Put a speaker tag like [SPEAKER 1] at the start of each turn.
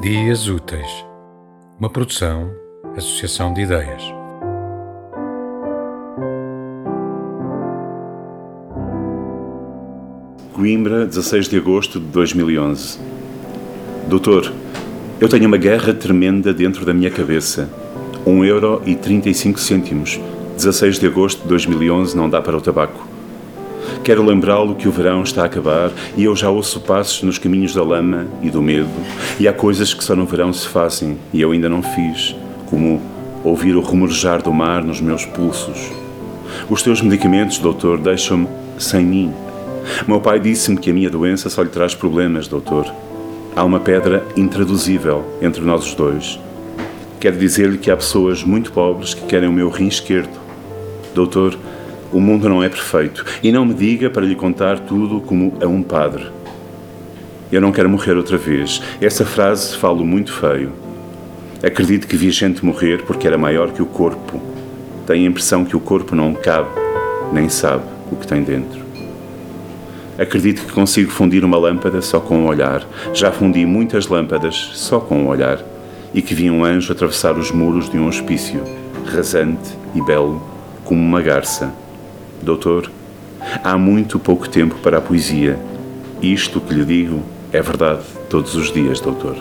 [SPEAKER 1] Dias Úteis, uma produção, associação de ideias.
[SPEAKER 2] Coimbra, 16 de agosto de 2011. Doutor, eu tenho uma guerra tremenda dentro da minha cabeça. 1 euro e 35 cêntimos. 16 de agosto de 2011 não dá para o tabaco. Quero lembrá-lo que o verão está a acabar e eu já ouço passos nos caminhos da lama e do medo, e há coisas que só no verão se fazem e eu ainda não fiz, como ouvir o rumorejar do mar nos meus pulsos. Os teus medicamentos, doutor, deixam-me sem mim. Meu pai disse-me que a minha doença só lhe traz problemas, doutor. Há uma pedra intraduzível entre nós os dois. Quero dizer-lhe que há pessoas muito pobres que querem o meu rim esquerdo. Doutor, o mundo não é perfeito e não me diga para lhe contar tudo como a um padre. Eu não quero morrer outra vez. Essa frase falo muito feio. Acredito que vi gente morrer porque era maior que o corpo. Tenho a impressão que o corpo não cabe, nem sabe o que tem dentro. Acredito que consigo fundir uma lâmpada só com um olhar. Já fundi muitas lâmpadas só com um olhar. E que vi um anjo atravessar os muros de um hospício, rasante e belo, como uma garça. Doutor, há muito pouco tempo para a poesia. Isto que lhe digo é verdade todos os dias, doutor.